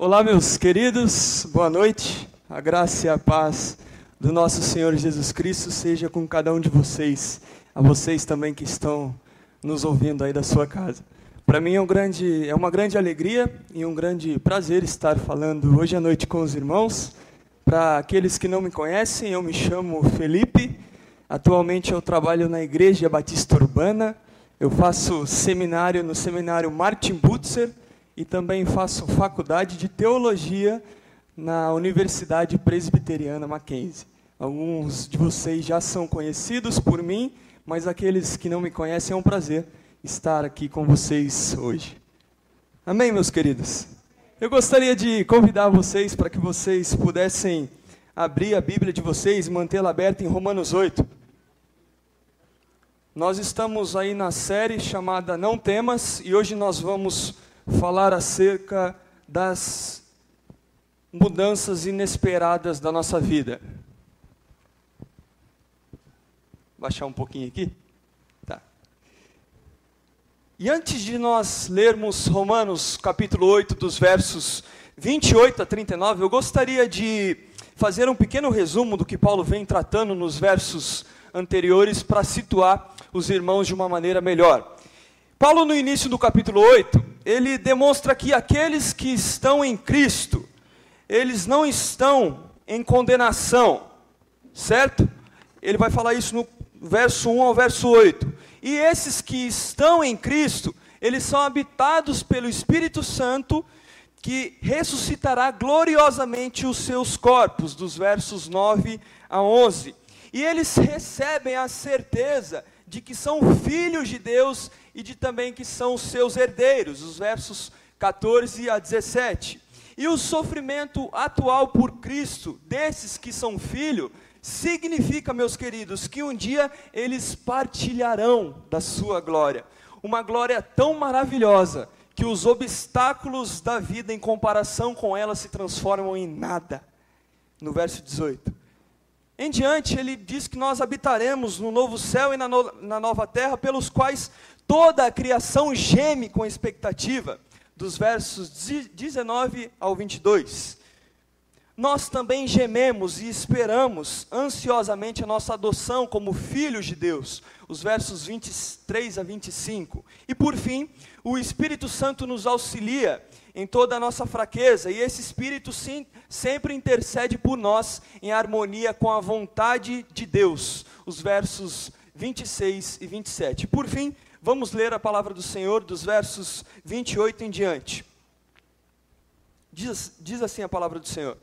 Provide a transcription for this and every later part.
Olá, meus queridos, boa noite. A graça e a paz do nosso Senhor Jesus Cristo seja com cada um de vocês, a vocês também que estão nos ouvindo aí da sua casa. Para mim é, um grande, é uma grande alegria e um grande prazer estar falando hoje à noite com os irmãos. Para aqueles que não me conhecem, eu me chamo Felipe. Atualmente eu trabalho na Igreja Batista Urbana. Eu faço seminário no seminário Martin Butzer e também faço faculdade de teologia na Universidade Presbiteriana Mackenzie. Alguns de vocês já são conhecidos por mim, mas aqueles que não me conhecem é um prazer estar aqui com vocês hoje. Amém, meus queridos? Eu gostaria de convidar vocês para que vocês pudessem abrir a Bíblia de vocês e mantê-la aberta em Romanos 8. Nós estamos aí na série chamada Não Temas e hoje nós vamos falar acerca das mudanças inesperadas da nossa vida. Baixar um pouquinho aqui. Tá. E antes de nós lermos Romanos capítulo 8, dos versos 28 a 39, eu gostaria de fazer um pequeno resumo do que Paulo vem tratando nos versos anteriores para situar os irmãos de uma maneira melhor. Paulo, no início do capítulo 8, ele demonstra que aqueles que estão em Cristo, eles não estão em condenação, certo? Ele vai falar isso no verso 1 ao verso 8. E esses que estão em Cristo, eles são habitados pelo Espírito Santo, que ressuscitará gloriosamente os seus corpos, dos versos 9 a 11. E eles recebem a certeza de que são filhos de Deus e de também que são seus herdeiros, os versos 14 a 17. E o sofrimento atual por Cristo, desses que são filhos, significa, meus queridos, que um dia eles partilharão da sua glória. Uma glória tão maravilhosa que os obstáculos da vida em comparação com ela se transformam em nada. No verso 18. Em diante, ele diz que nós habitaremos no novo céu e na, no, na nova terra, pelos quais toda a criação geme com expectativa, dos versos 19 ao 22. Nós também gememos e esperamos ansiosamente a nossa adoção como filhos de Deus, os versos 23 a 25. E por fim, o Espírito Santo nos auxilia em toda a nossa fraqueza, e esse Espírito sim, sempre intercede por nós em harmonia com a vontade de Deus. Os versos 26 e 27. Por fim, vamos ler a palavra do Senhor dos versos 28 em diante. Diz, diz assim a palavra do Senhor: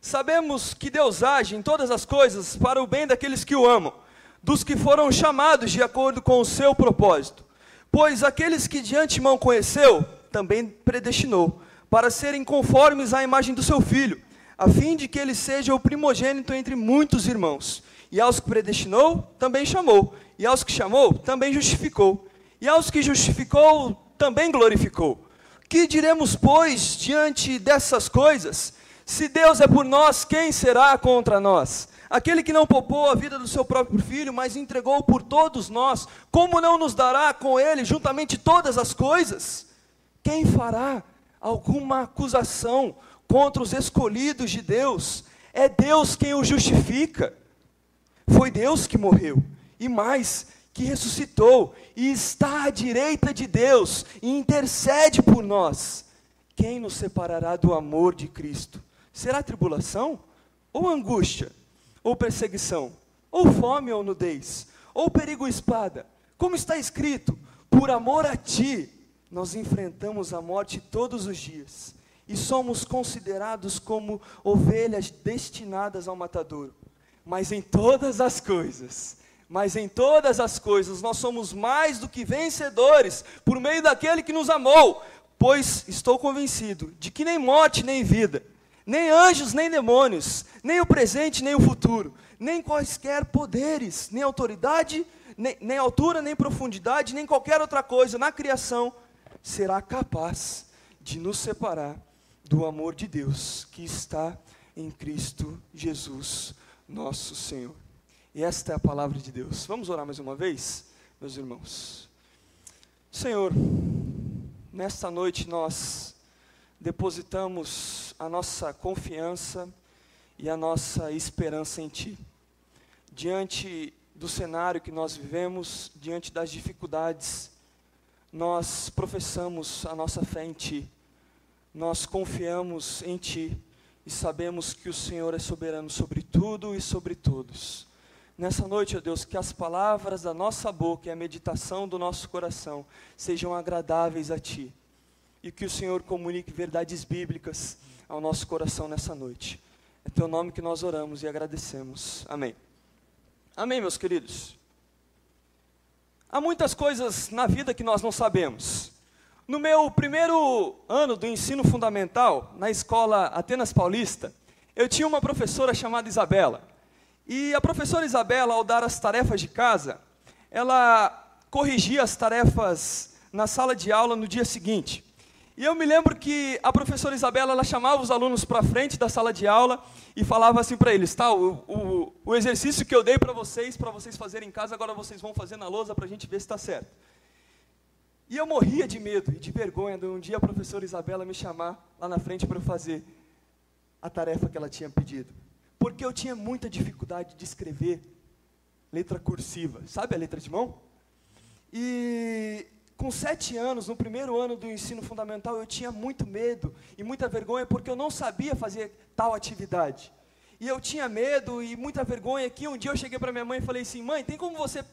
Sabemos que Deus age em todas as coisas para o bem daqueles que o amam, dos que foram chamados de acordo com o seu propósito. Pois aqueles que de antemão conheceu, também predestinou, para serem conformes à imagem do seu filho, a fim de que ele seja o primogênito entre muitos irmãos. E aos que predestinou, também chamou. E aos que chamou, também justificou. E aos que justificou, também glorificou. Que diremos, pois, diante dessas coisas? Se Deus é por nós, quem será contra nós? Aquele que não poupou a vida do seu próprio filho, mas entregou por todos nós, como não nos dará com ele juntamente todas as coisas? Quem fará alguma acusação contra os escolhidos de Deus? É Deus quem o justifica. Foi Deus que morreu, e mais, que ressuscitou, e está à direita de Deus, e intercede por nós. Quem nos separará do amor de Cristo? Será tribulação? Ou angústia? Ou perseguição? Ou fome ou nudez? Ou perigo espada? Como está escrito, por amor a ti, nós enfrentamos a morte todos os dias e somos considerados como ovelhas destinadas ao matadouro. Mas em todas as coisas, mas em todas as coisas nós somos mais do que vencedores por meio daquele que nos amou, pois estou convencido de que nem morte nem vida, nem anjos nem demônios, nem o presente nem o futuro, nem quaisquer poderes, nem autoridade, nem, nem altura, nem profundidade, nem qualquer outra coisa na criação será capaz de nos separar do amor de Deus que está em Cristo Jesus, nosso Senhor. E esta é a palavra de Deus. Vamos orar mais uma vez, meus irmãos. Senhor, nesta noite nós depositamos a nossa confiança e a nossa esperança em Ti. Diante do cenário que nós vivemos, diante das dificuldades, nós professamos a nossa fé em Ti, nós confiamos em Ti e sabemos que o Senhor é soberano sobre tudo e sobre todos. Nessa noite, ó Deus, que as palavras da nossa boca e a meditação do nosso coração sejam agradáveis a Ti e que o Senhor comunique verdades bíblicas ao nosso coração nessa noite. É Teu nome que nós oramos e agradecemos. Amém. Amém, meus queridos. Há muitas coisas na vida que nós não sabemos. No meu primeiro ano do ensino fundamental, na escola Atenas Paulista, eu tinha uma professora chamada Isabela. E a professora Isabela, ao dar as tarefas de casa, ela corrigia as tarefas na sala de aula no dia seguinte. E eu me lembro que a professora Isabela, ela chamava os alunos para frente da sala de aula e falava assim para eles, tá, o, o, o, exercício que eu dei para vocês, para vocês fazerem em casa, agora vocês vão fazer na lousa para a gente ver se está certo. E eu morria de medo e de vergonha de um dia a professora Isabela me chamar lá na frente para eu fazer a tarefa que ela tinha pedido. Porque eu tinha muita dificuldade de escrever letra cursiva, sabe a letra de mão? E com sete anos, no primeiro ano do ensino fundamental, eu tinha muito medo e muita vergonha porque eu não sabia fazer tal atividade. E eu tinha medo e muita vergonha que um dia eu cheguei para minha mãe e falei assim: mãe, tem como você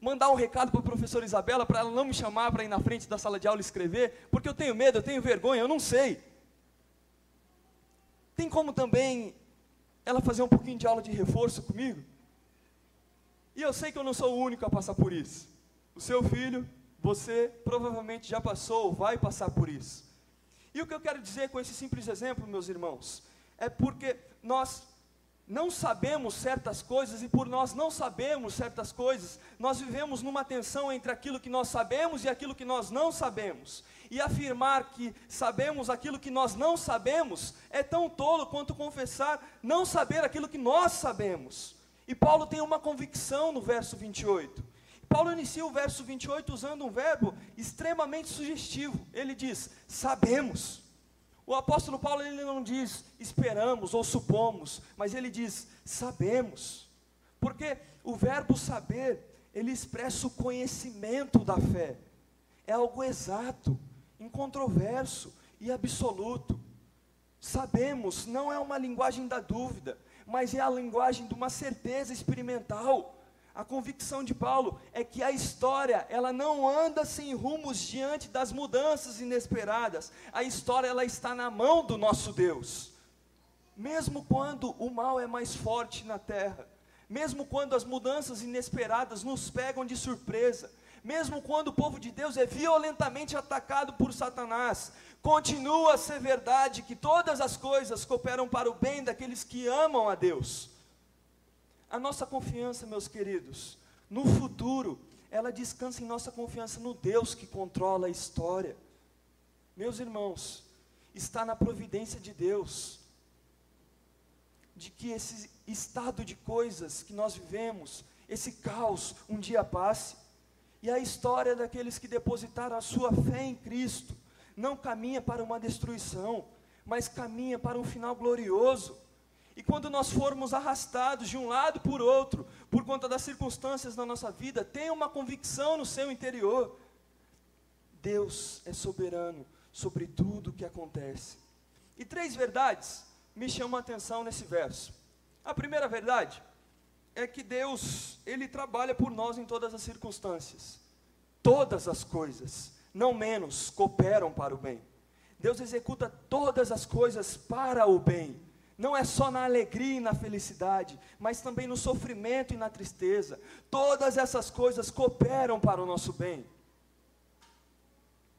mandar um recado para a professora Isabela para ela não me chamar para ir na frente da sala de aula escrever? Porque eu tenho medo, eu tenho vergonha, eu não sei. Tem como também ela fazer um pouquinho de aula de reforço comigo? E eu sei que eu não sou o único a passar por isso. O seu filho você provavelmente já passou ou vai passar por isso. E o que eu quero dizer com esse simples exemplo, meus irmãos, é porque nós não sabemos certas coisas e por nós não sabemos certas coisas, nós vivemos numa tensão entre aquilo que nós sabemos e aquilo que nós não sabemos. E afirmar que sabemos aquilo que nós não sabemos é tão tolo quanto confessar não saber aquilo que nós sabemos. E Paulo tem uma convicção no verso 28. Paulo inicia o verso 28 usando um verbo extremamente sugestivo. Ele diz: sabemos. O apóstolo Paulo ele não diz esperamos ou supomos, mas ele diz sabemos. Porque o verbo saber, ele expressa o conhecimento da fé. É algo exato, incontroverso e absoluto. Sabemos não é uma linguagem da dúvida, mas é a linguagem de uma certeza experimental. A convicção de Paulo é que a história, ela não anda sem rumos diante das mudanças inesperadas. A história ela está na mão do nosso Deus. Mesmo quando o mal é mais forte na terra, mesmo quando as mudanças inesperadas nos pegam de surpresa, mesmo quando o povo de Deus é violentamente atacado por Satanás, continua a ser verdade que todas as coisas cooperam para o bem daqueles que amam a Deus. A nossa confiança, meus queridos, no futuro, ela descansa em nossa confiança no Deus que controla a história. Meus irmãos, está na providência de Deus, de que esse estado de coisas que nós vivemos, esse caos, um dia passe, e a história daqueles que depositaram a sua fé em Cristo, não caminha para uma destruição, mas caminha para um final glorioso. E quando nós formos arrastados de um lado por outro, por conta das circunstâncias da nossa vida, tenha uma convicção no seu interior. Deus é soberano sobre tudo o que acontece. E três verdades me chamam a atenção nesse verso. A primeira verdade é que Deus, Ele trabalha por nós em todas as circunstâncias. Todas as coisas, não menos, cooperam para o bem. Deus executa todas as coisas para o bem não é só na alegria e na felicidade, mas também no sofrimento e na tristeza. Todas essas coisas cooperam para o nosso bem.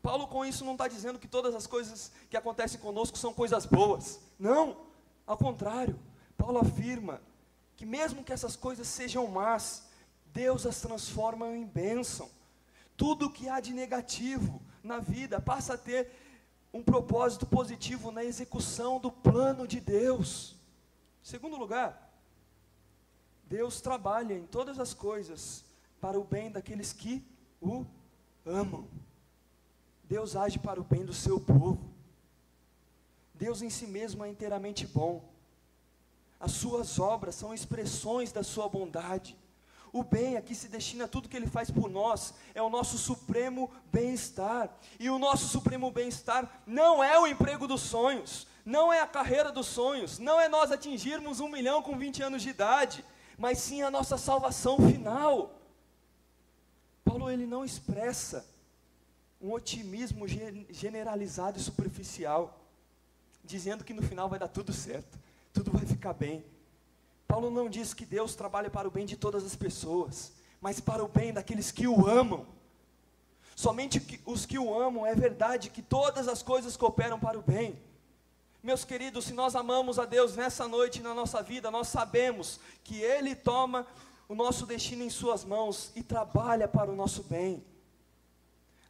Paulo, com isso, não está dizendo que todas as coisas que acontecem conosco são coisas boas. Não, ao contrário. Paulo afirma que, mesmo que essas coisas sejam más, Deus as transforma em bênção. Tudo que há de negativo na vida passa a ter um propósito positivo na execução do plano de Deus. Segundo lugar, Deus trabalha em todas as coisas para o bem daqueles que o amam. Deus age para o bem do seu povo. Deus em si mesmo é inteiramente bom. As suas obras são expressões da sua bondade. O bem aqui se destina a tudo que Ele faz por nós, é o nosso supremo bem-estar. E o nosso supremo bem-estar não é o emprego dos sonhos, não é a carreira dos sonhos, não é nós atingirmos um milhão com 20 anos de idade, mas sim a nossa salvação final. Paulo ele não expressa um otimismo generalizado e superficial, dizendo que no final vai dar tudo certo, tudo vai ficar bem. Paulo não diz que Deus trabalha para o bem de todas as pessoas, mas para o bem daqueles que o amam. Somente os que o amam é verdade que todas as coisas cooperam para o bem. Meus queridos, se nós amamos a Deus nessa noite na nossa vida, nós sabemos que Ele toma o nosso destino em Suas mãos e trabalha para o nosso bem.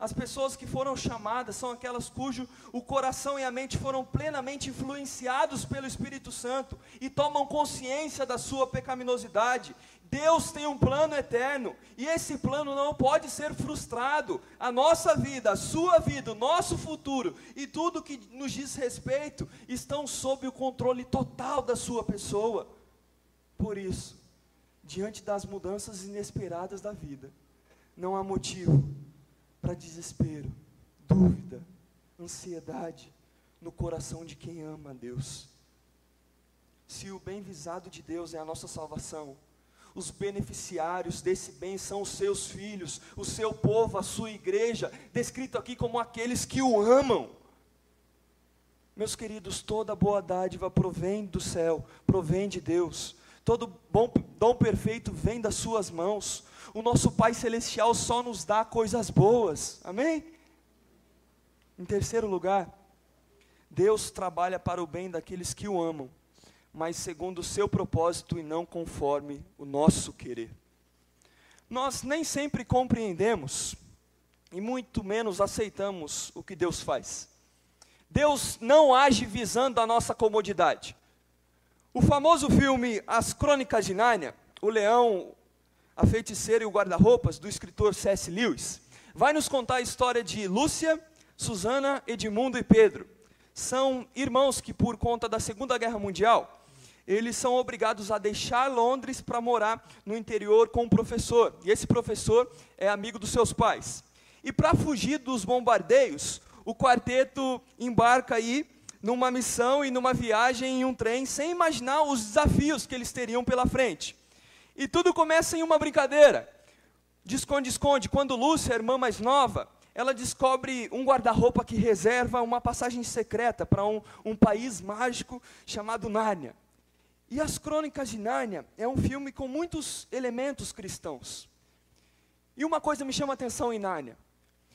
As pessoas que foram chamadas são aquelas cujo o coração e a mente foram plenamente influenciados pelo Espírito Santo e tomam consciência da sua pecaminosidade. Deus tem um plano eterno e esse plano não pode ser frustrado. A nossa vida, a sua vida, o nosso futuro e tudo que nos diz respeito estão sob o controle total da sua pessoa. Por isso, diante das mudanças inesperadas da vida, não há motivo para desespero, dúvida, ansiedade no coração de quem ama a Deus. Se o bem visado de Deus é a nossa salvação, os beneficiários desse bem são os seus filhos, o seu povo, a sua igreja, descrito aqui como aqueles que o amam. Meus queridos, toda boa dádiva provém do céu, provém de Deus. Todo bom dom perfeito vem das suas mãos o nosso Pai Celestial só nos dá coisas boas, amém? Em terceiro lugar, Deus trabalha para o bem daqueles que o amam, mas segundo o seu propósito e não conforme o nosso querer. Nós nem sempre compreendemos e muito menos aceitamos o que Deus faz. Deus não age visando a nossa comodidade. O famoso filme As Crônicas de Nárnia, o leão, a Feiticeira e o Guarda-Roupas, do escritor C.S. Lewis, vai nos contar a história de Lúcia, Susana, Edmundo e Pedro. São irmãos que, por conta da Segunda Guerra Mundial, eles são obrigados a deixar Londres para morar no interior com um professor. E esse professor é amigo dos seus pais. E para fugir dos bombardeios, o quarteto embarca aí numa missão e numa viagem em um trem, sem imaginar os desafios que eles teriam pela frente. E tudo começa em uma brincadeira. De esconde-esconde, quando Lúcia, a irmã mais nova, ela descobre um guarda-roupa que reserva uma passagem secreta para um, um país mágico chamado Nárnia. E As Crônicas de Nárnia é um filme com muitos elementos cristãos. E uma coisa me chama a atenção em Nárnia.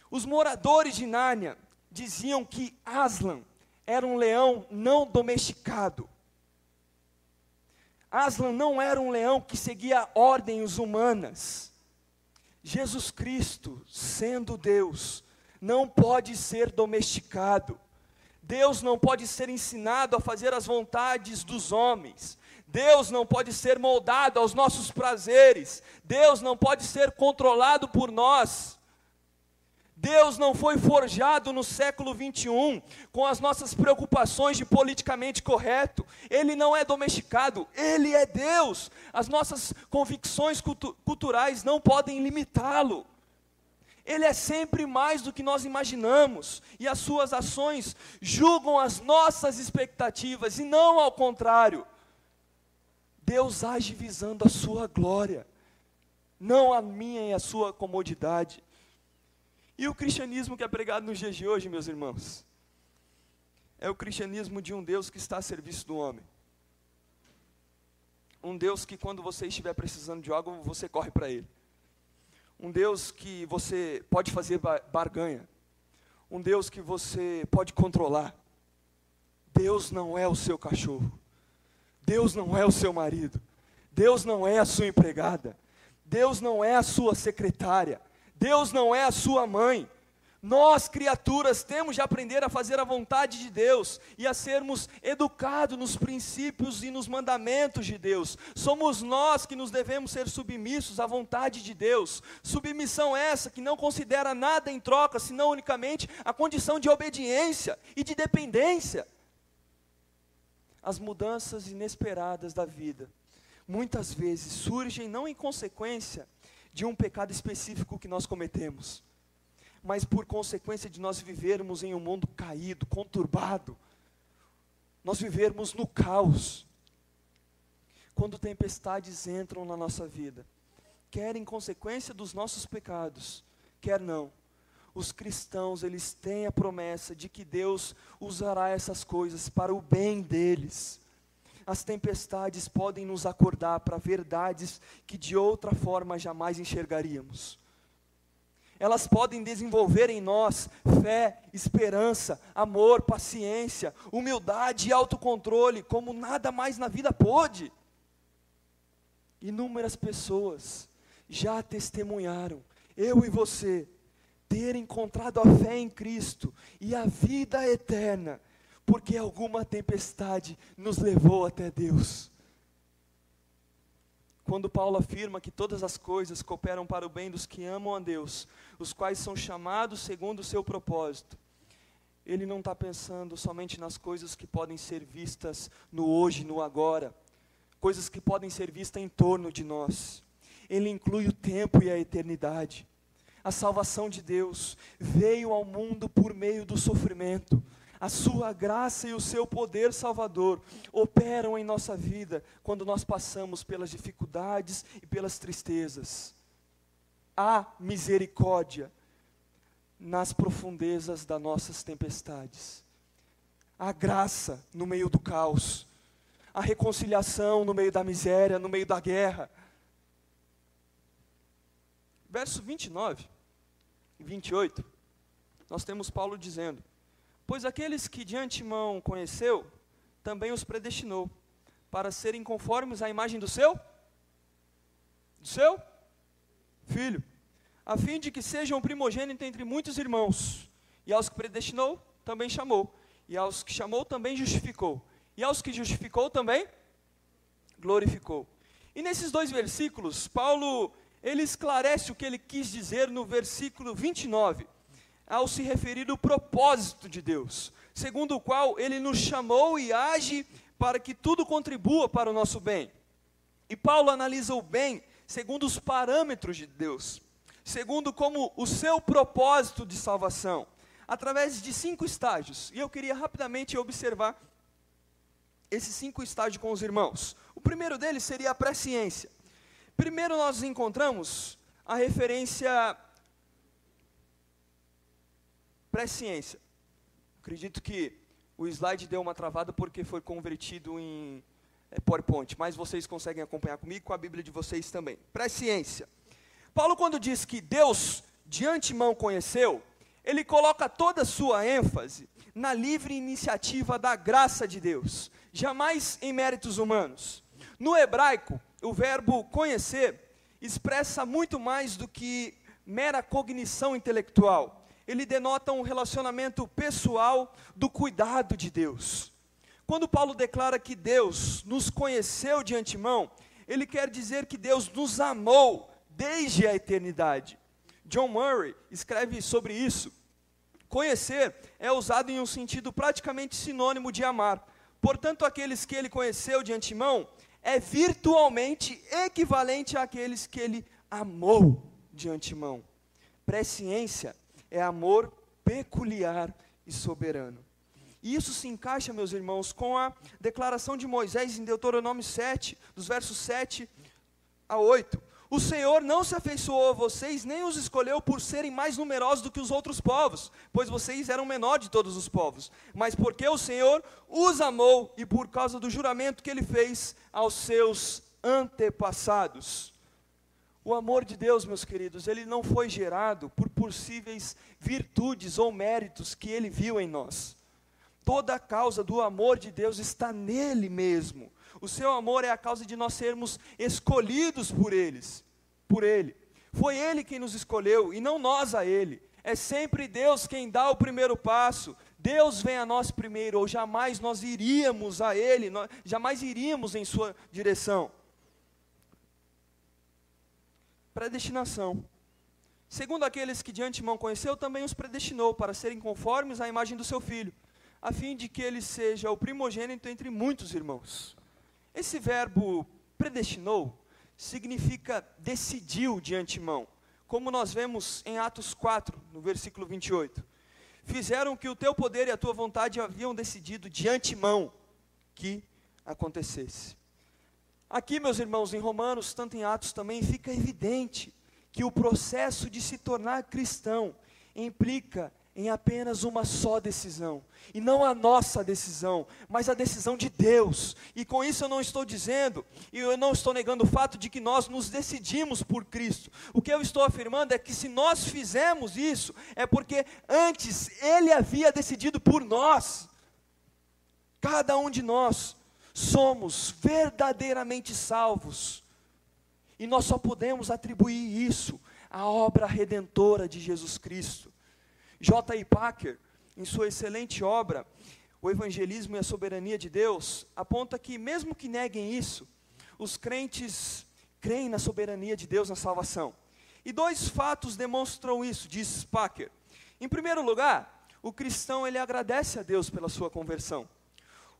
Os moradores de Nárnia diziam que Aslan era um leão não domesticado. Aslan não era um leão que seguia ordens humanas. Jesus Cristo, sendo Deus, não pode ser domesticado. Deus não pode ser ensinado a fazer as vontades dos homens. Deus não pode ser moldado aos nossos prazeres. Deus não pode ser controlado por nós. Deus não foi forjado no século 21 com as nossas preocupações de politicamente correto. Ele não é domesticado, ele é Deus. As nossas convicções cultu culturais não podem limitá-lo. Ele é sempre mais do que nós imaginamos, e as suas ações julgam as nossas expectativas, e não ao contrário. Deus age visando a sua glória, não a minha e a sua comodidade. E o cristianismo que é pregado nos dias de hoje, meus irmãos, é o cristianismo de um Deus que está a serviço do homem. Um Deus que, quando você estiver precisando de algo, você corre para Ele. Um Deus que você pode fazer barganha. Um Deus que você pode controlar. Deus não é o seu cachorro. Deus não é o seu marido. Deus não é a sua empregada. Deus não é a sua secretária. Deus não é a sua mãe. Nós, criaturas, temos de aprender a fazer a vontade de Deus e a sermos educados nos princípios e nos mandamentos de Deus. Somos nós que nos devemos ser submissos à vontade de Deus. Submissão essa que não considera nada em troca, senão unicamente a condição de obediência e de dependência. as mudanças inesperadas da vida, muitas vezes surgem não em consequência de um pecado específico que nós cometemos, mas por consequência de nós vivermos em um mundo caído, conturbado, nós vivermos no caos. Quando tempestades entram na nossa vida, quer em consequência dos nossos pecados, quer não, os cristãos, eles têm a promessa de que Deus usará essas coisas para o bem deles. As tempestades podem nos acordar para verdades que de outra forma jamais enxergaríamos. Elas podem desenvolver em nós fé, esperança, amor, paciência, humildade e autocontrole, como nada mais na vida pôde. Inúmeras pessoas já testemunharam, eu e você, ter encontrado a fé em Cristo e a vida eterna, porque alguma tempestade nos levou até Deus. Quando Paulo afirma que todas as coisas cooperam para o bem dos que amam a Deus, os quais são chamados segundo o seu propósito, ele não está pensando somente nas coisas que podem ser vistas no hoje, no agora, coisas que podem ser vistas em torno de nós. Ele inclui o tempo e a eternidade. A salvação de Deus veio ao mundo por meio do sofrimento. A sua graça e o seu poder salvador operam em nossa vida quando nós passamos pelas dificuldades e pelas tristezas. Há misericórdia nas profundezas das nossas tempestades. Há graça no meio do caos. A reconciliação no meio da miséria, no meio da guerra verso 29 e 28, nós temos Paulo dizendo: Pois aqueles que de antemão conheceu, também os predestinou, para serem conformes à imagem do seu? Do seu? Filho, a fim de que sejam primogênito entre muitos irmãos, e aos que predestinou, também chamou, e aos que chamou, também justificou, e aos que justificou, também glorificou. E nesses dois versículos, Paulo ele esclarece o que ele quis dizer no versículo 29, ao se referir ao propósito de Deus, segundo o qual ele nos chamou e age para que tudo contribua para o nosso bem. E Paulo analisa o bem segundo os parâmetros de Deus, segundo como o seu propósito de salvação, através de cinco estágios. E eu queria rapidamente observar esses cinco estágios com os irmãos. O primeiro deles seria a presciência. Primeiro nós encontramos a referência presciência. Acredito que o slide deu uma travada porque foi convertido em é, PowerPoint, mas vocês conseguem acompanhar comigo com a Bíblia de vocês também. Presciência. Paulo quando diz que Deus de antemão conheceu, ele coloca toda a sua ênfase na livre iniciativa da graça de Deus, jamais em méritos humanos. No hebraico, o verbo conhecer expressa muito mais do que mera cognição intelectual. Ele denota um relacionamento pessoal do cuidado de Deus. Quando Paulo declara que Deus nos conheceu de antemão, ele quer dizer que Deus nos amou desde a eternidade. John Murray escreve sobre isso. Conhecer é usado em um sentido praticamente sinônimo de amar. Portanto, aqueles que ele conheceu de antemão, é virtualmente equivalente àqueles que ele amou de antemão. Presciência é amor peculiar e soberano. E isso se encaixa, meus irmãos, com a declaração de Moisés em Deuteronômio 7, dos versos 7 a 8. O Senhor não se afeiçoou a vocês, nem os escolheu por serem mais numerosos do que os outros povos, pois vocês eram menor de todos os povos, mas porque o Senhor os amou e por causa do juramento que ele fez aos seus antepassados. O amor de Deus, meus queridos, ele não foi gerado por possíveis virtudes ou méritos que ele viu em nós. Toda a causa do amor de Deus está nele mesmo. O seu amor é a causa de nós sermos escolhidos por eles, por ele. Foi ele quem nos escolheu e não nós a ele. É sempre Deus quem dá o primeiro passo. Deus vem a nós primeiro, ou jamais nós iríamos a ele, nós, jamais iríamos em sua direção. Predestinação. Segundo aqueles que de antemão conheceu, também os predestinou para serem conformes à imagem do seu filho a fim de que ele seja o primogênito entre muitos irmãos. Esse verbo predestinou significa decidiu de antemão, como nós vemos em Atos 4, no versículo 28. Fizeram que o teu poder e a tua vontade haviam decidido de antemão que acontecesse. Aqui, meus irmãos, em Romanos, tanto em Atos também, fica evidente que o processo de se tornar cristão implica em apenas uma só decisão, e não a nossa decisão, mas a decisão de Deus. E com isso eu não estou dizendo, e eu não estou negando o fato de que nós nos decidimos por Cristo. O que eu estou afirmando é que se nós fizemos isso, é porque antes Ele havia decidido por nós. Cada um de nós somos verdadeiramente salvos, e nós só podemos atribuir isso à obra redentora de Jesus Cristo. J.I. Packer, em sua excelente obra, O Evangelismo e a Soberania de Deus, aponta que, mesmo que neguem isso, os crentes creem na soberania de Deus na salvação. E dois fatos demonstram isso, diz Packer. Em primeiro lugar, o cristão ele agradece a Deus pela sua conversão.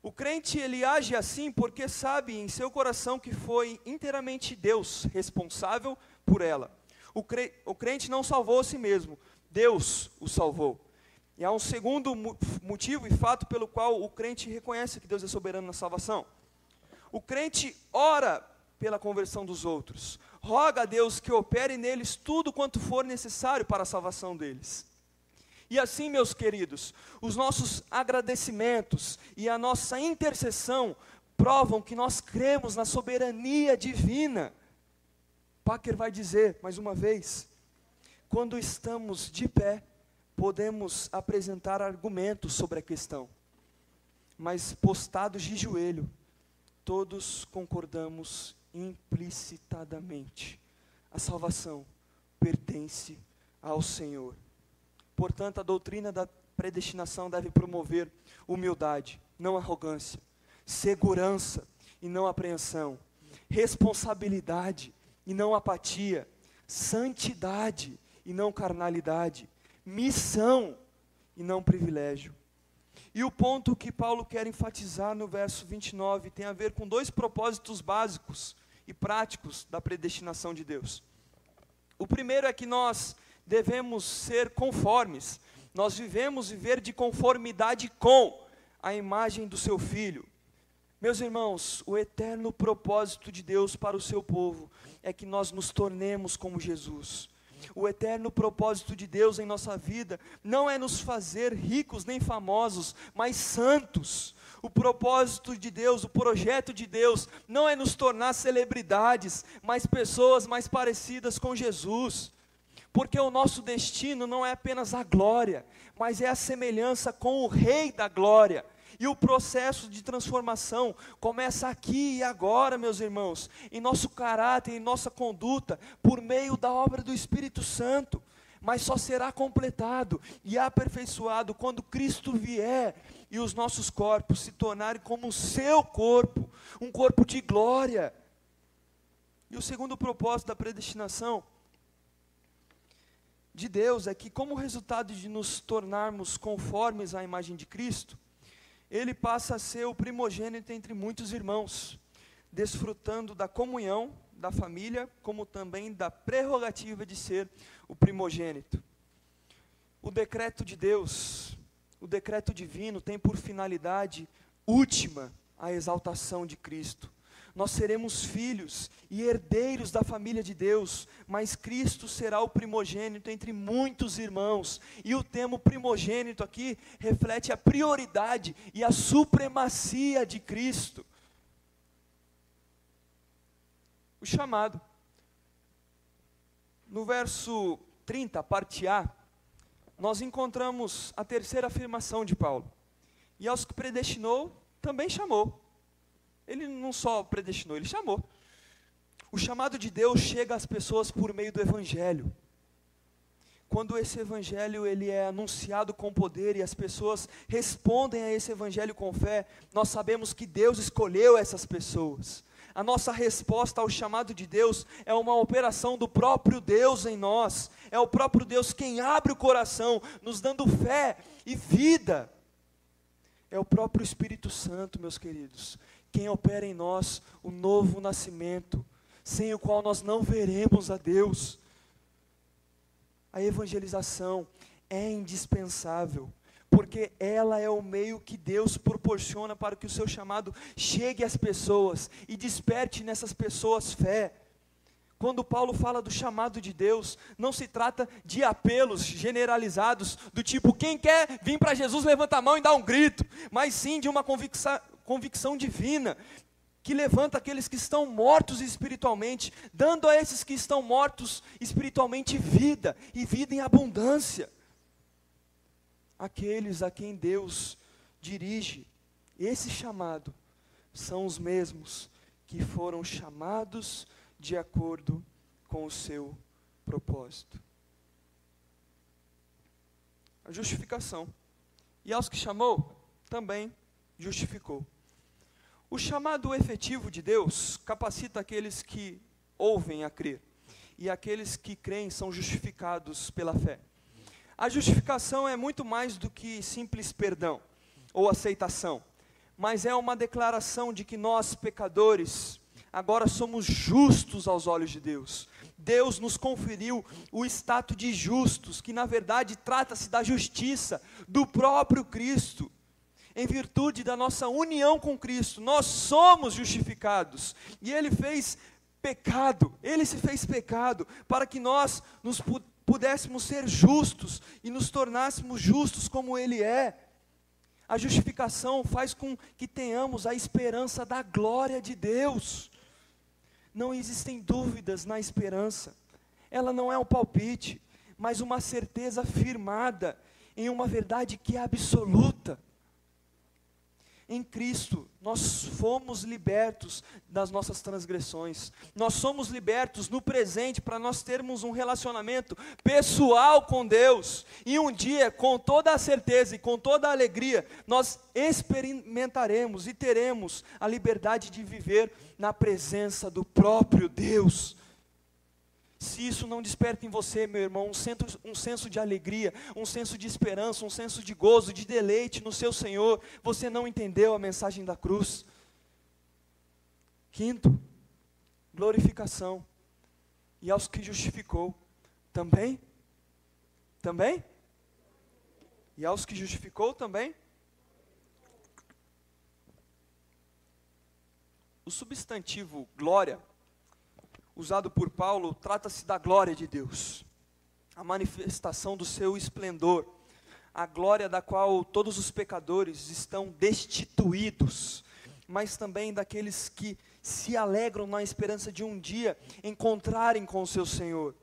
O crente ele age assim porque sabe em seu coração que foi inteiramente Deus responsável por ela. O, cre o crente não salvou a si mesmo, Deus o salvou. E há um segundo motivo e fato pelo qual o crente reconhece que Deus é soberano na salvação. O crente ora pela conversão dos outros, roga a Deus que opere neles tudo quanto for necessário para a salvação deles. E assim, meus queridos, os nossos agradecimentos e a nossa intercessão provam que nós cremos na soberania divina. Packer vai dizer, mais uma vez, quando estamos de pé, podemos apresentar argumentos sobre a questão, mas postados de joelho, todos concordamos implicitadamente. A salvação pertence ao Senhor. Portanto, a doutrina da predestinação deve promover humildade, não arrogância, segurança e não apreensão, responsabilidade e não apatia, santidade e não carnalidade, missão e não privilégio. E o ponto que Paulo quer enfatizar no verso 29 tem a ver com dois propósitos básicos e práticos da predestinação de Deus. O primeiro é que nós devemos ser conformes, nós vivemos viver de conformidade com a imagem do seu filho. Meus irmãos, o eterno propósito de Deus para o seu povo é que nós nos tornemos como Jesus. O eterno propósito de Deus em nossa vida não é nos fazer ricos nem famosos, mas santos. O propósito de Deus, o projeto de Deus, não é nos tornar celebridades, mas pessoas mais parecidas com Jesus. Porque o nosso destino não é apenas a glória, mas é a semelhança com o Rei da glória. E o processo de transformação começa aqui e agora, meus irmãos, em nosso caráter, em nossa conduta, por meio da obra do Espírito Santo. Mas só será completado e aperfeiçoado quando Cristo vier e os nossos corpos se tornarem como o seu corpo, um corpo de glória. E o segundo propósito da predestinação de Deus é que, como resultado de nos tornarmos conformes à imagem de Cristo, ele passa a ser o primogênito entre muitos irmãos, desfrutando da comunhão da família, como também da prerrogativa de ser o primogênito. O decreto de Deus, o decreto divino, tem por finalidade última a exaltação de Cristo nós seremos filhos e herdeiros da família de Deus, mas Cristo será o primogênito entre muitos irmãos. E o termo primogênito aqui reflete a prioridade e a supremacia de Cristo. O chamado. No verso 30, parte A, nós encontramos a terceira afirmação de Paulo. E aos que predestinou, também chamou. Ele não só predestinou, ele chamou. O chamado de Deus chega às pessoas por meio do evangelho. Quando esse evangelho ele é anunciado com poder e as pessoas respondem a esse evangelho com fé, nós sabemos que Deus escolheu essas pessoas. A nossa resposta ao chamado de Deus é uma operação do próprio Deus em nós. É o próprio Deus quem abre o coração, nos dando fé e vida. É o próprio Espírito Santo, meus queridos, quem opera em nós o novo nascimento, sem o qual nós não veremos a Deus. A evangelização é indispensável, porque ela é o meio que Deus proporciona para que o seu chamado chegue às pessoas e desperte nessas pessoas fé. Quando Paulo fala do chamado de Deus, não se trata de apelos generalizados, do tipo, quem quer vir para Jesus, levanta a mão e dá um grito, mas sim de uma convicção, convicção divina, que levanta aqueles que estão mortos espiritualmente, dando a esses que estão mortos espiritualmente vida, e vida em abundância. Aqueles a quem Deus dirige esse chamado são os mesmos que foram chamados de acordo com o seu propósito. A justificação. E aos que chamou, também justificou. O chamado efetivo de Deus capacita aqueles que ouvem a crer, e aqueles que creem são justificados pela fé. A justificação é muito mais do que simples perdão ou aceitação, mas é uma declaração de que nós, pecadores, agora somos justos aos olhos de Deus. Deus nos conferiu o status de justos, que na verdade trata-se da justiça do próprio Cristo. Em virtude da nossa união com Cristo, nós somos justificados. E Ele fez pecado, Ele se fez pecado, para que nós nos pudéssemos ser justos e nos tornássemos justos como Ele é. A justificação faz com que tenhamos a esperança da glória de Deus. Não existem dúvidas na esperança. Ela não é um palpite, mas uma certeza firmada em uma verdade que é absoluta. Em Cristo, nós fomos libertos das nossas transgressões. Nós somos libertos no presente para nós termos um relacionamento pessoal com Deus. E um dia, com toda a certeza e com toda a alegria, nós experimentaremos e teremos a liberdade de viver na presença do próprio Deus. Se isso não desperta em você, meu irmão, um senso, um senso de alegria, um senso de esperança, um senso de gozo, de deleite no seu Senhor, você não entendeu a mensagem da cruz. Quinto, glorificação. E aos que justificou, também? Também? E aos que justificou também? O substantivo glória usado por Paulo trata-se da glória de Deus, a manifestação do seu esplendor, a glória da qual todos os pecadores estão destituídos, mas também daqueles que se alegram na esperança de um dia encontrarem com o seu Senhor.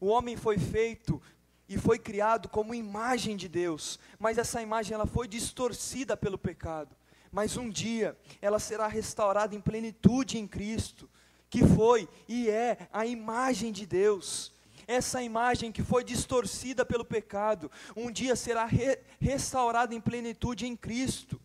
O homem foi feito e foi criado como imagem de Deus, mas essa imagem ela foi distorcida pelo pecado. Mas um dia ela será restaurada em plenitude em Cristo que foi e é a imagem de Deus. Essa imagem que foi distorcida pelo pecado, um dia será re restaurada em plenitude em Cristo.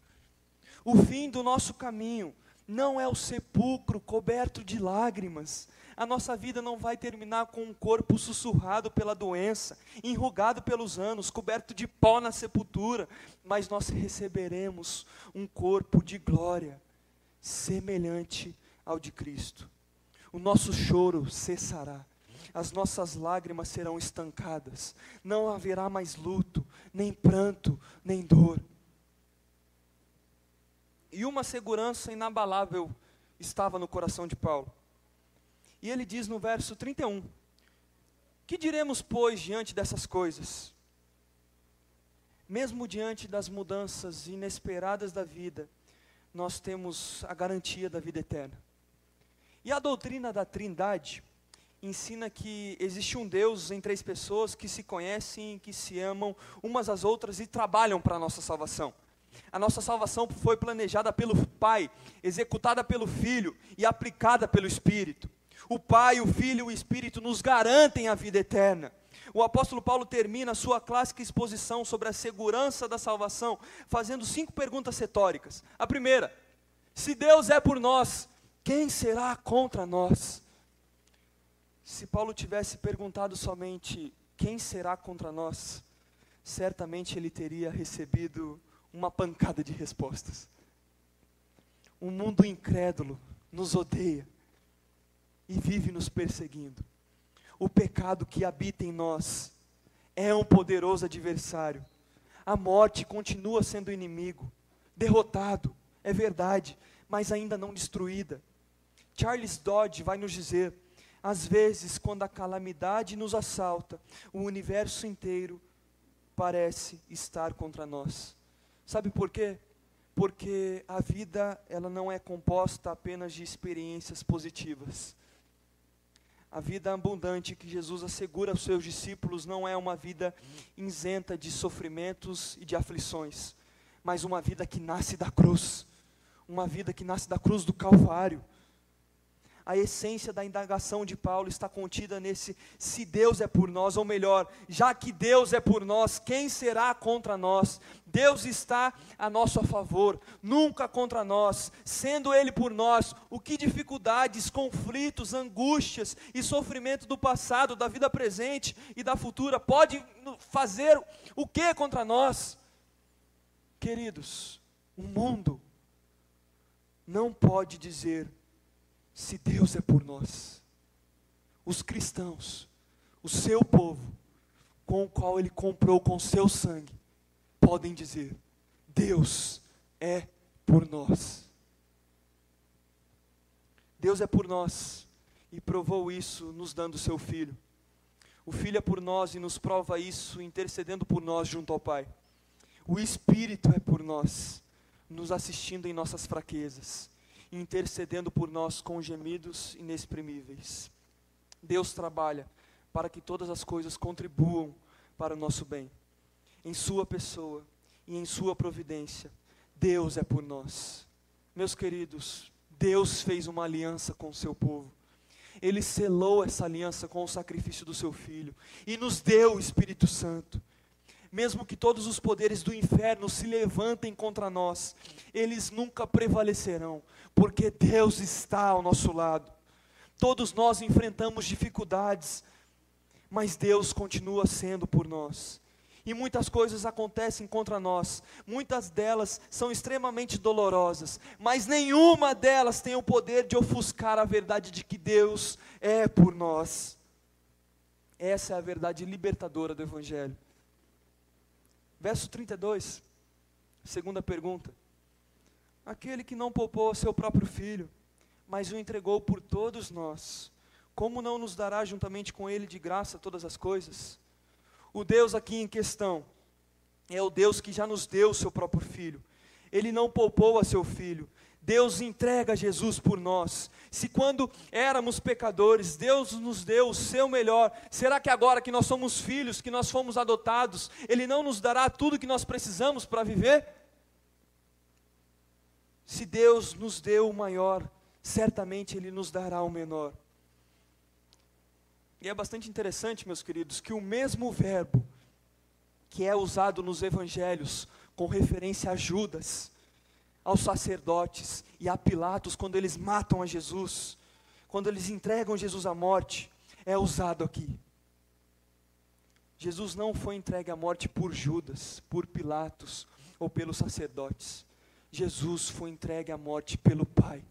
O fim do nosso caminho não é o sepulcro coberto de lágrimas. A nossa vida não vai terminar com um corpo sussurrado pela doença, enrugado pelos anos, coberto de pó na sepultura, mas nós receberemos um corpo de glória semelhante ao de Cristo o nosso choro cessará, as nossas lágrimas serão estancadas, não haverá mais luto, nem pranto, nem dor. E uma segurança inabalável estava no coração de Paulo. E ele diz no verso 31: Que diremos, pois, diante dessas coisas? Mesmo diante das mudanças inesperadas da vida, nós temos a garantia da vida eterna. E a doutrina da Trindade ensina que existe um Deus em três pessoas que se conhecem, que se amam umas às outras e trabalham para a nossa salvação. A nossa salvação foi planejada pelo Pai, executada pelo Filho e aplicada pelo Espírito. O Pai, o Filho e o Espírito nos garantem a vida eterna. O apóstolo Paulo termina a sua clássica exposição sobre a segurança da salvação fazendo cinco perguntas retóricas. A primeira: se Deus é por nós, quem será contra nós? Se Paulo tivesse perguntado somente quem será contra nós, certamente ele teria recebido uma pancada de respostas. O mundo incrédulo nos odeia e vive nos perseguindo. O pecado que habita em nós é um poderoso adversário. A morte continua sendo inimigo, derrotado, é verdade, mas ainda não destruída. Charles Dodge vai nos dizer: às vezes, quando a calamidade nos assalta, o universo inteiro parece estar contra nós. Sabe por quê? Porque a vida ela não é composta apenas de experiências positivas. A vida abundante que Jesus assegura aos seus discípulos não é uma vida isenta de sofrimentos e de aflições, mas uma vida que nasce da cruz, uma vida que nasce da cruz do Calvário a essência da indagação de Paulo está contida nesse: se Deus é por nós, ou melhor, já que Deus é por nós, quem será contra nós? Deus está a nosso favor, nunca contra nós. Sendo Ele por nós, o que dificuldades, conflitos, angústias e sofrimento do passado, da vida presente e da futura pode fazer o que contra nós? Queridos, o mundo não pode dizer se Deus é por nós, os cristãos, o seu povo, com o qual ele comprou com seu sangue, podem dizer: Deus é por nós. Deus é por nós e provou isso nos dando seu filho. O filho é por nós e nos prova isso intercedendo por nós junto ao Pai. O Espírito é por nós, nos assistindo em nossas fraquezas intercedendo por nós com gemidos inexprimíveis. Deus trabalha para que todas as coisas contribuam para o nosso bem. Em Sua pessoa e em Sua providência, Deus é por nós. Meus queridos, Deus fez uma aliança com o seu povo. Ele selou essa aliança com o sacrifício do seu filho e nos deu o Espírito Santo mesmo que todos os poderes do inferno se levantem contra nós, eles nunca prevalecerão, porque Deus está ao nosso lado. Todos nós enfrentamos dificuldades, mas Deus continua sendo por nós. E muitas coisas acontecem contra nós, muitas delas são extremamente dolorosas, mas nenhuma delas tem o poder de ofuscar a verdade de que Deus é por nós. Essa é a verdade libertadora do Evangelho. Verso 32, segunda pergunta. Aquele que não poupou seu próprio filho, mas o entregou por todos nós, como não nos dará juntamente com ele de graça todas as coisas? O Deus aqui em questão é o Deus que já nos deu o seu próprio filho. Ele não poupou a seu filho, Deus entrega Jesus por nós. Se quando éramos pecadores, Deus nos deu o seu melhor, será que agora que nós somos filhos, que nós fomos adotados, Ele não nos dará tudo que nós precisamos para viver? Se Deus nos deu o maior, certamente Ele nos dará o menor. E é bastante interessante, meus queridos, que o mesmo verbo que é usado nos evangelhos com referência a Judas, aos sacerdotes e a Pilatos quando eles matam a Jesus, quando eles entregam Jesus à morte, é usado aqui. Jesus não foi entregue à morte por Judas, por Pilatos ou pelos sacerdotes. Jesus foi entregue à morte pelo Pai.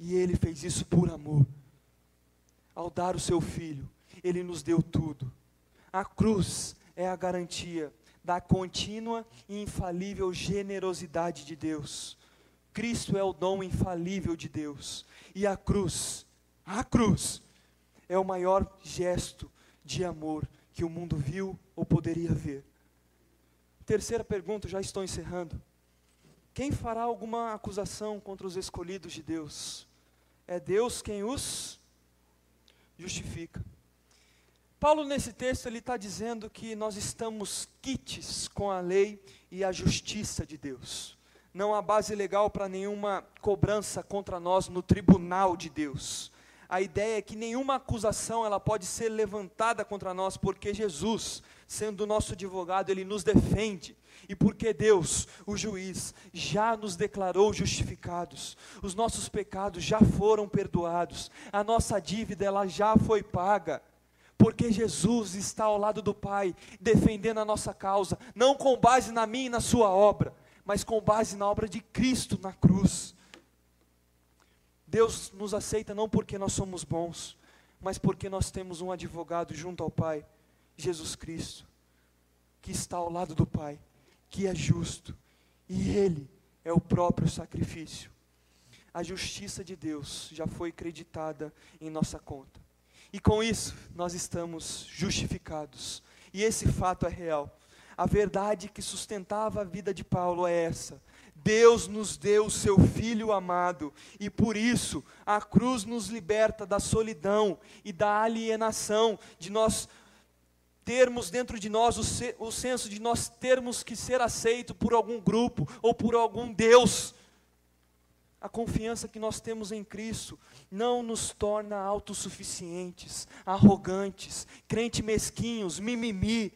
E ele fez isso por amor. Ao dar o seu filho, ele nos deu tudo. A cruz é a garantia da contínua e infalível generosidade de Deus. Cristo é o dom infalível de Deus. E a cruz, a cruz, é o maior gesto de amor que o mundo viu ou poderia ver. Terceira pergunta, já estou encerrando. Quem fará alguma acusação contra os escolhidos de Deus? É Deus quem os justifica. Paulo, nesse texto, ele está dizendo que nós estamos quites com a lei e a justiça de Deus. Não há base legal para nenhuma cobrança contra nós no tribunal de Deus. A ideia é que nenhuma acusação ela pode ser levantada contra nós, porque Jesus, sendo nosso advogado, ele nos defende. E porque Deus, o juiz, já nos declarou justificados, os nossos pecados já foram perdoados, a nossa dívida ela já foi paga. Porque Jesus está ao lado do Pai, defendendo a nossa causa, não com base na minha e na sua obra, mas com base na obra de Cristo na cruz. Deus nos aceita não porque nós somos bons, mas porque nós temos um advogado junto ao Pai, Jesus Cristo, que está ao lado do Pai, que é justo, e Ele é o próprio sacrifício. A justiça de Deus já foi creditada em nossa conta. E com isso, nós estamos justificados. E esse fato é real. A verdade que sustentava a vida de Paulo é essa: Deus nos deu o seu Filho amado, e por isso a cruz nos liberta da solidão e da alienação, de nós termos dentro de nós o, se, o senso de nós termos que ser aceito por algum grupo ou por algum Deus a confiança que nós temos em Cristo não nos torna autossuficientes, arrogantes, crente mesquinhos, mimimi,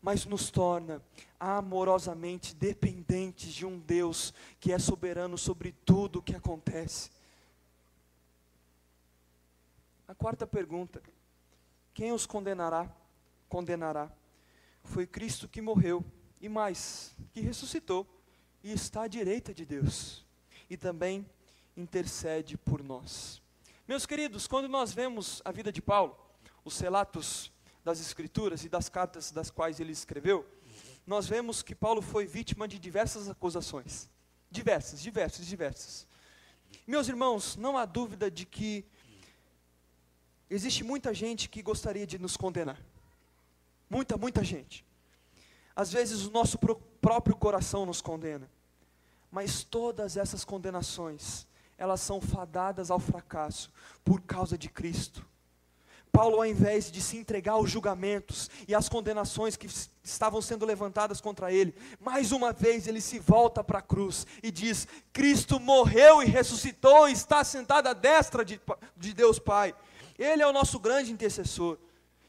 mas nos torna amorosamente dependentes de um Deus que é soberano sobre tudo o que acontece. A quarta pergunta: quem os condenará? Condenará. Foi Cristo que morreu e mais, que ressuscitou e está à direita de Deus e também intercede por nós. Meus queridos, quando nós vemos a vida de Paulo, os relatos das Escrituras e das cartas das quais ele escreveu, nós vemos que Paulo foi vítima de diversas acusações. Diversas, diversas, diversas. Meus irmãos, não há dúvida de que existe muita gente que gostaria de nos condenar. Muita, muita gente. Às vezes o nosso próprio coração nos condena. Mas todas essas condenações, elas são fadadas ao fracasso por causa de Cristo. Paulo, ao invés de se entregar aos julgamentos e às condenações que estavam sendo levantadas contra ele, mais uma vez ele se volta para a cruz e diz: Cristo morreu e ressuscitou e está sentado à destra de, de Deus Pai. Ele é o nosso grande intercessor.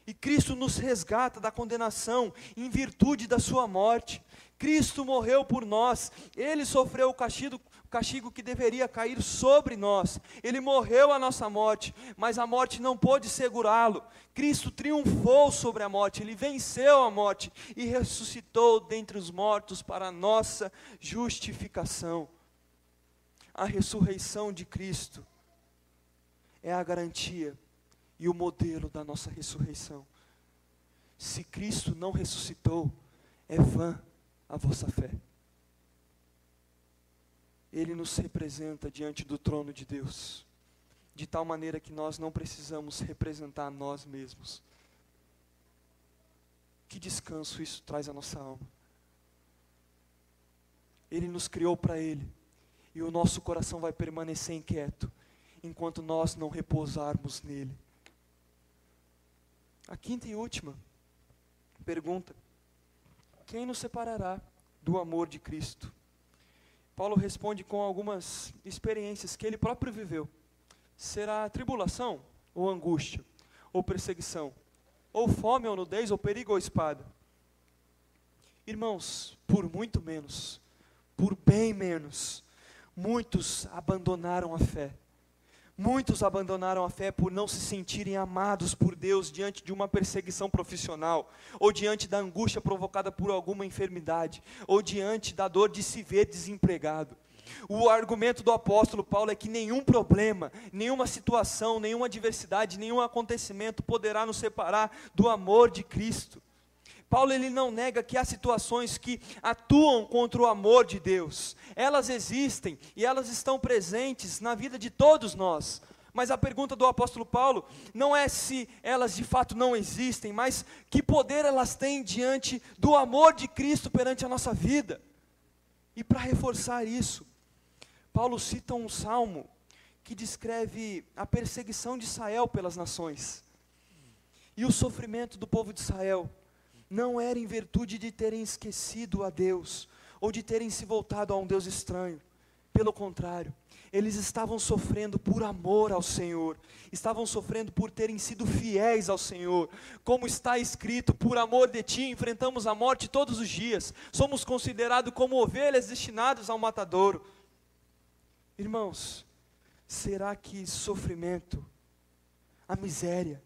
E Cristo nos resgata da condenação em virtude da sua morte. Cristo morreu por nós, Ele sofreu o castigo, o castigo que deveria cair sobre nós. Ele morreu a nossa morte, mas a morte não pôde segurá-lo. Cristo triunfou sobre a morte, Ele venceu a morte e ressuscitou dentre os mortos para a nossa justificação. A ressurreição de Cristo é a garantia e o modelo da nossa ressurreição. Se Cristo não ressuscitou, é vã a vossa fé. Ele nos representa diante do trono de Deus, de tal maneira que nós não precisamos representar nós mesmos. Que descanso isso traz à nossa alma. Ele nos criou para Ele, e o nosso coração vai permanecer inquieto, enquanto nós não repousarmos nele. A quinta e última pergunta quem nos separará do amor de Cristo? Paulo responde com algumas experiências que ele próprio viveu. Será tribulação ou angústia, ou perseguição, ou fome ou nudez, ou perigo ou espada? Irmãos, por muito menos, por bem menos, muitos abandonaram a fé Muitos abandonaram a fé por não se sentirem amados por Deus diante de uma perseguição profissional, ou diante da angústia provocada por alguma enfermidade, ou diante da dor de se ver desempregado. O argumento do apóstolo Paulo é que nenhum problema, nenhuma situação, nenhuma adversidade, nenhum acontecimento poderá nos separar do amor de Cristo. Paulo ele não nega que há situações que atuam contra o amor de Deus. Elas existem e elas estão presentes na vida de todos nós. Mas a pergunta do apóstolo Paulo não é se elas de fato não existem, mas que poder elas têm diante do amor de Cristo perante a nossa vida. E para reforçar isso, Paulo cita um salmo que descreve a perseguição de Israel pelas nações e o sofrimento do povo de Israel não era em virtude de terem esquecido a Deus, ou de terem se voltado a um Deus estranho. Pelo contrário, eles estavam sofrendo por amor ao Senhor, estavam sofrendo por terem sido fiéis ao Senhor. Como está escrito, por amor de ti enfrentamos a morte todos os dias, somos considerados como ovelhas destinadas ao matadouro. Irmãos, será que sofrimento, a miséria,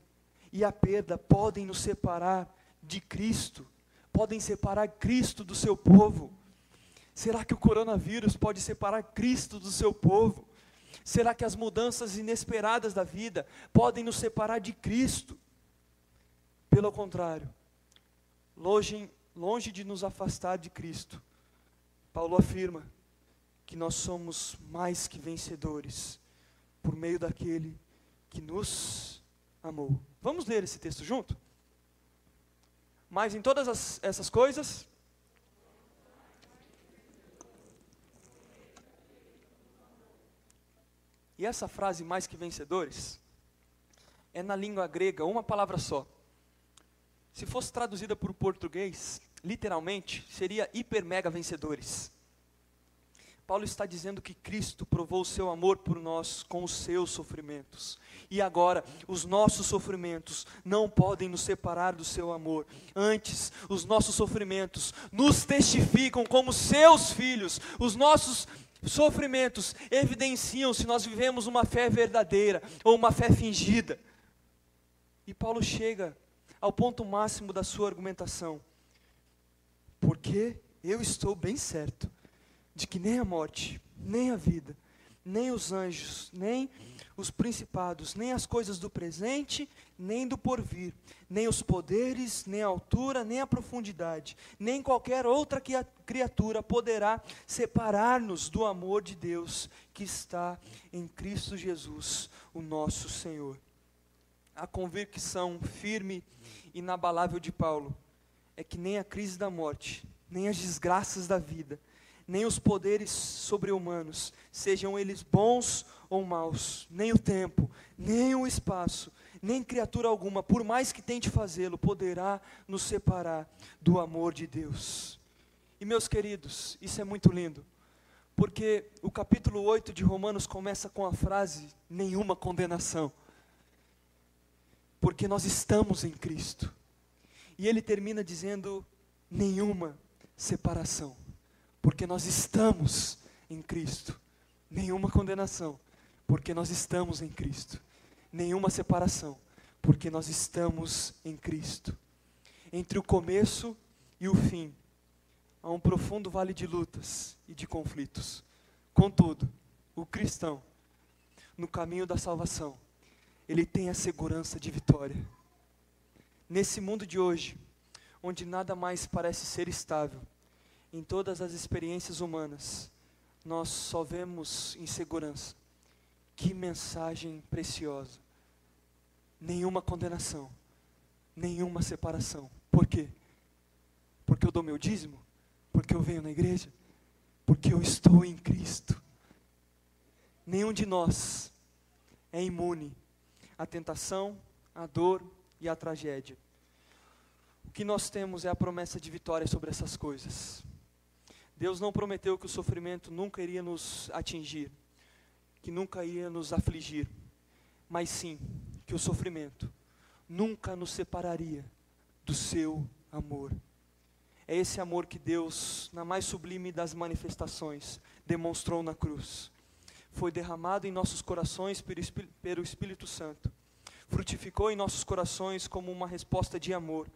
e a perda podem nos separar de Cristo, podem separar Cristo do seu povo. Será que o coronavírus pode separar Cristo do seu povo? Será que as mudanças inesperadas da vida podem nos separar de Cristo? Pelo contrário, longe, longe de nos afastar de Cristo, Paulo afirma que nós somos mais que vencedores por meio daquele que nos amou. Vamos ler esse texto junto? Mas em todas as, essas coisas, E essa frase, mais que vencedores, é na língua grega uma palavra só. Se fosse traduzida para o português, literalmente, seria hiper mega vencedores. Paulo está dizendo que Cristo provou o seu amor por nós com os seus sofrimentos. E agora, os nossos sofrimentos não podem nos separar do seu amor. Antes, os nossos sofrimentos nos testificam como seus filhos. Os nossos sofrimentos evidenciam se nós vivemos uma fé verdadeira ou uma fé fingida. E Paulo chega ao ponto máximo da sua argumentação. Porque eu estou bem certo de que nem a morte, nem a vida, nem os anjos, nem os principados, nem as coisas do presente, nem do porvir, nem os poderes, nem a altura, nem a profundidade, nem qualquer outra criatura poderá separar-nos do amor de Deus que está em Cristo Jesus, o nosso Senhor. A convicção firme e inabalável de Paulo é que nem a crise da morte, nem as desgraças da vida, nem os poderes sobre-humanos, sejam eles bons ou maus, nem o tempo, nem o espaço, nem criatura alguma, por mais que tente fazê-lo, poderá nos separar do amor de Deus. E meus queridos, isso é muito lindo, porque o capítulo 8 de Romanos começa com a frase: nenhuma condenação, porque nós estamos em Cristo, e ele termina dizendo: nenhuma separação porque nós estamos em Cristo. Nenhuma condenação, porque nós estamos em Cristo. Nenhuma separação, porque nós estamos em Cristo. Entre o começo e o fim, há um profundo vale de lutas e de conflitos. Contudo, o cristão, no caminho da salvação, ele tem a segurança de vitória. Nesse mundo de hoje, onde nada mais parece ser estável, em todas as experiências humanas, nós só vemos insegurança. Que mensagem preciosa. Nenhuma condenação, nenhuma separação. Por quê? Porque eu dou meu dízimo? Porque eu venho na igreja? Porque eu estou em Cristo. Nenhum de nós é imune à tentação, à dor e à tragédia. O que nós temos é a promessa de vitória sobre essas coisas. Deus não prometeu que o sofrimento nunca iria nos atingir, que nunca ia nos afligir, mas sim que o sofrimento nunca nos separaria do seu amor. É esse amor que Deus, na mais sublime das manifestações, demonstrou na cruz. Foi derramado em nossos corações pelo Espírito Santo. Frutificou em nossos corações como uma resposta de amor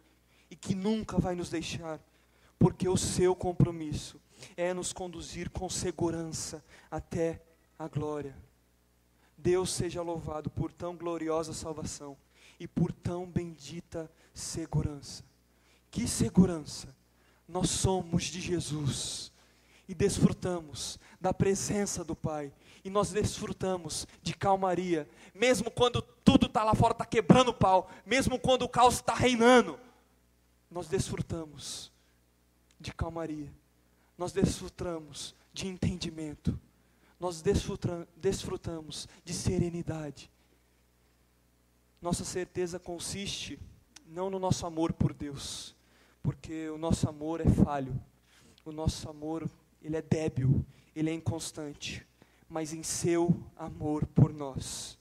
e que nunca vai nos deixar, porque o seu compromisso é nos conduzir com segurança até a glória. Deus seja louvado por tão gloriosa salvação e por tão bendita segurança. Que segurança! Nós somos de Jesus e desfrutamos da presença do Pai, e nós desfrutamos de calmaria, mesmo quando tudo está lá fora, está quebrando o pau, mesmo quando o caos está reinando, nós desfrutamos de calmaria nós desfrutamos de entendimento, nós desfrutamos de serenidade. Nossa certeza consiste não no nosso amor por Deus, porque o nosso amor é falho, o nosso amor ele é débil, ele é inconstante, mas em seu amor por nós.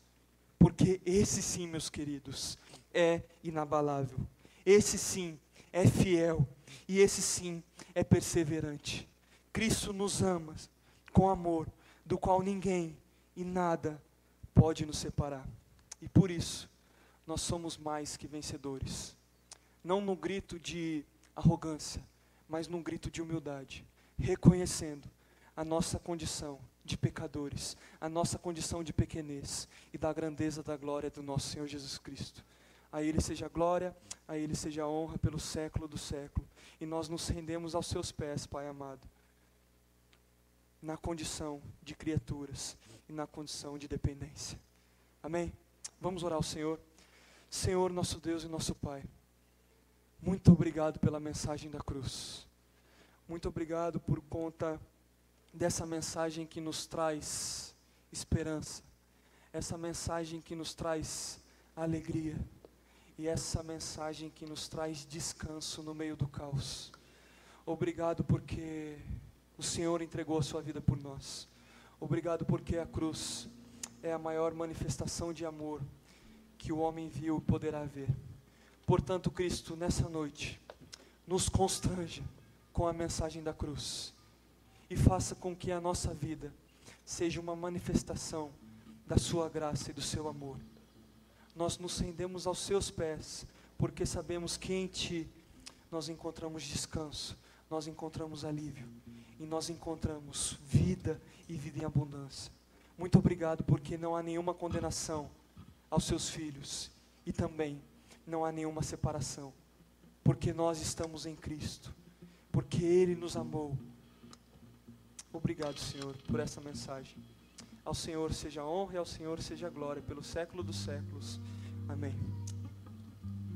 Porque esse sim, meus queridos, é inabalável. Esse sim é fiel e esse sim é perseverante. Cristo nos ama com amor, do qual ninguém e nada pode nos separar. E por isso, nós somos mais que vencedores. Não no grito de arrogância, mas num grito de humildade, reconhecendo a nossa condição de pecadores, a nossa condição de pequenez e da grandeza da glória do nosso Senhor Jesus Cristo. A Ele seja glória, a Ele seja honra pelo século do século. E nós nos rendemos aos Seus pés, Pai amado, na condição de criaturas e na condição de dependência. Amém? Vamos orar ao Senhor. Senhor, nosso Deus e nosso Pai, muito obrigado pela mensagem da cruz. Muito obrigado por conta dessa mensagem que nos traz esperança, essa mensagem que nos traz alegria e essa mensagem que nos traz descanso no meio do caos. Obrigado porque o Senhor entregou a sua vida por nós. Obrigado porque a cruz é a maior manifestação de amor que o homem viu e poderá ver. Portanto, Cristo, nessa noite, nos constranja com a mensagem da cruz e faça com que a nossa vida seja uma manifestação da Sua graça e do Seu amor. Nós nos rendemos aos Seus pés, porque sabemos que em Ti nós encontramos descanso, nós encontramos alívio e nós encontramos vida e vida em abundância. Muito obrigado, porque não há nenhuma condenação aos Seus filhos e também não há nenhuma separação, porque nós estamos em Cristo, porque Ele nos amou Obrigado, Senhor, por essa mensagem. Ao Senhor seja honra e ao Senhor seja glória pelo século dos séculos. Amém.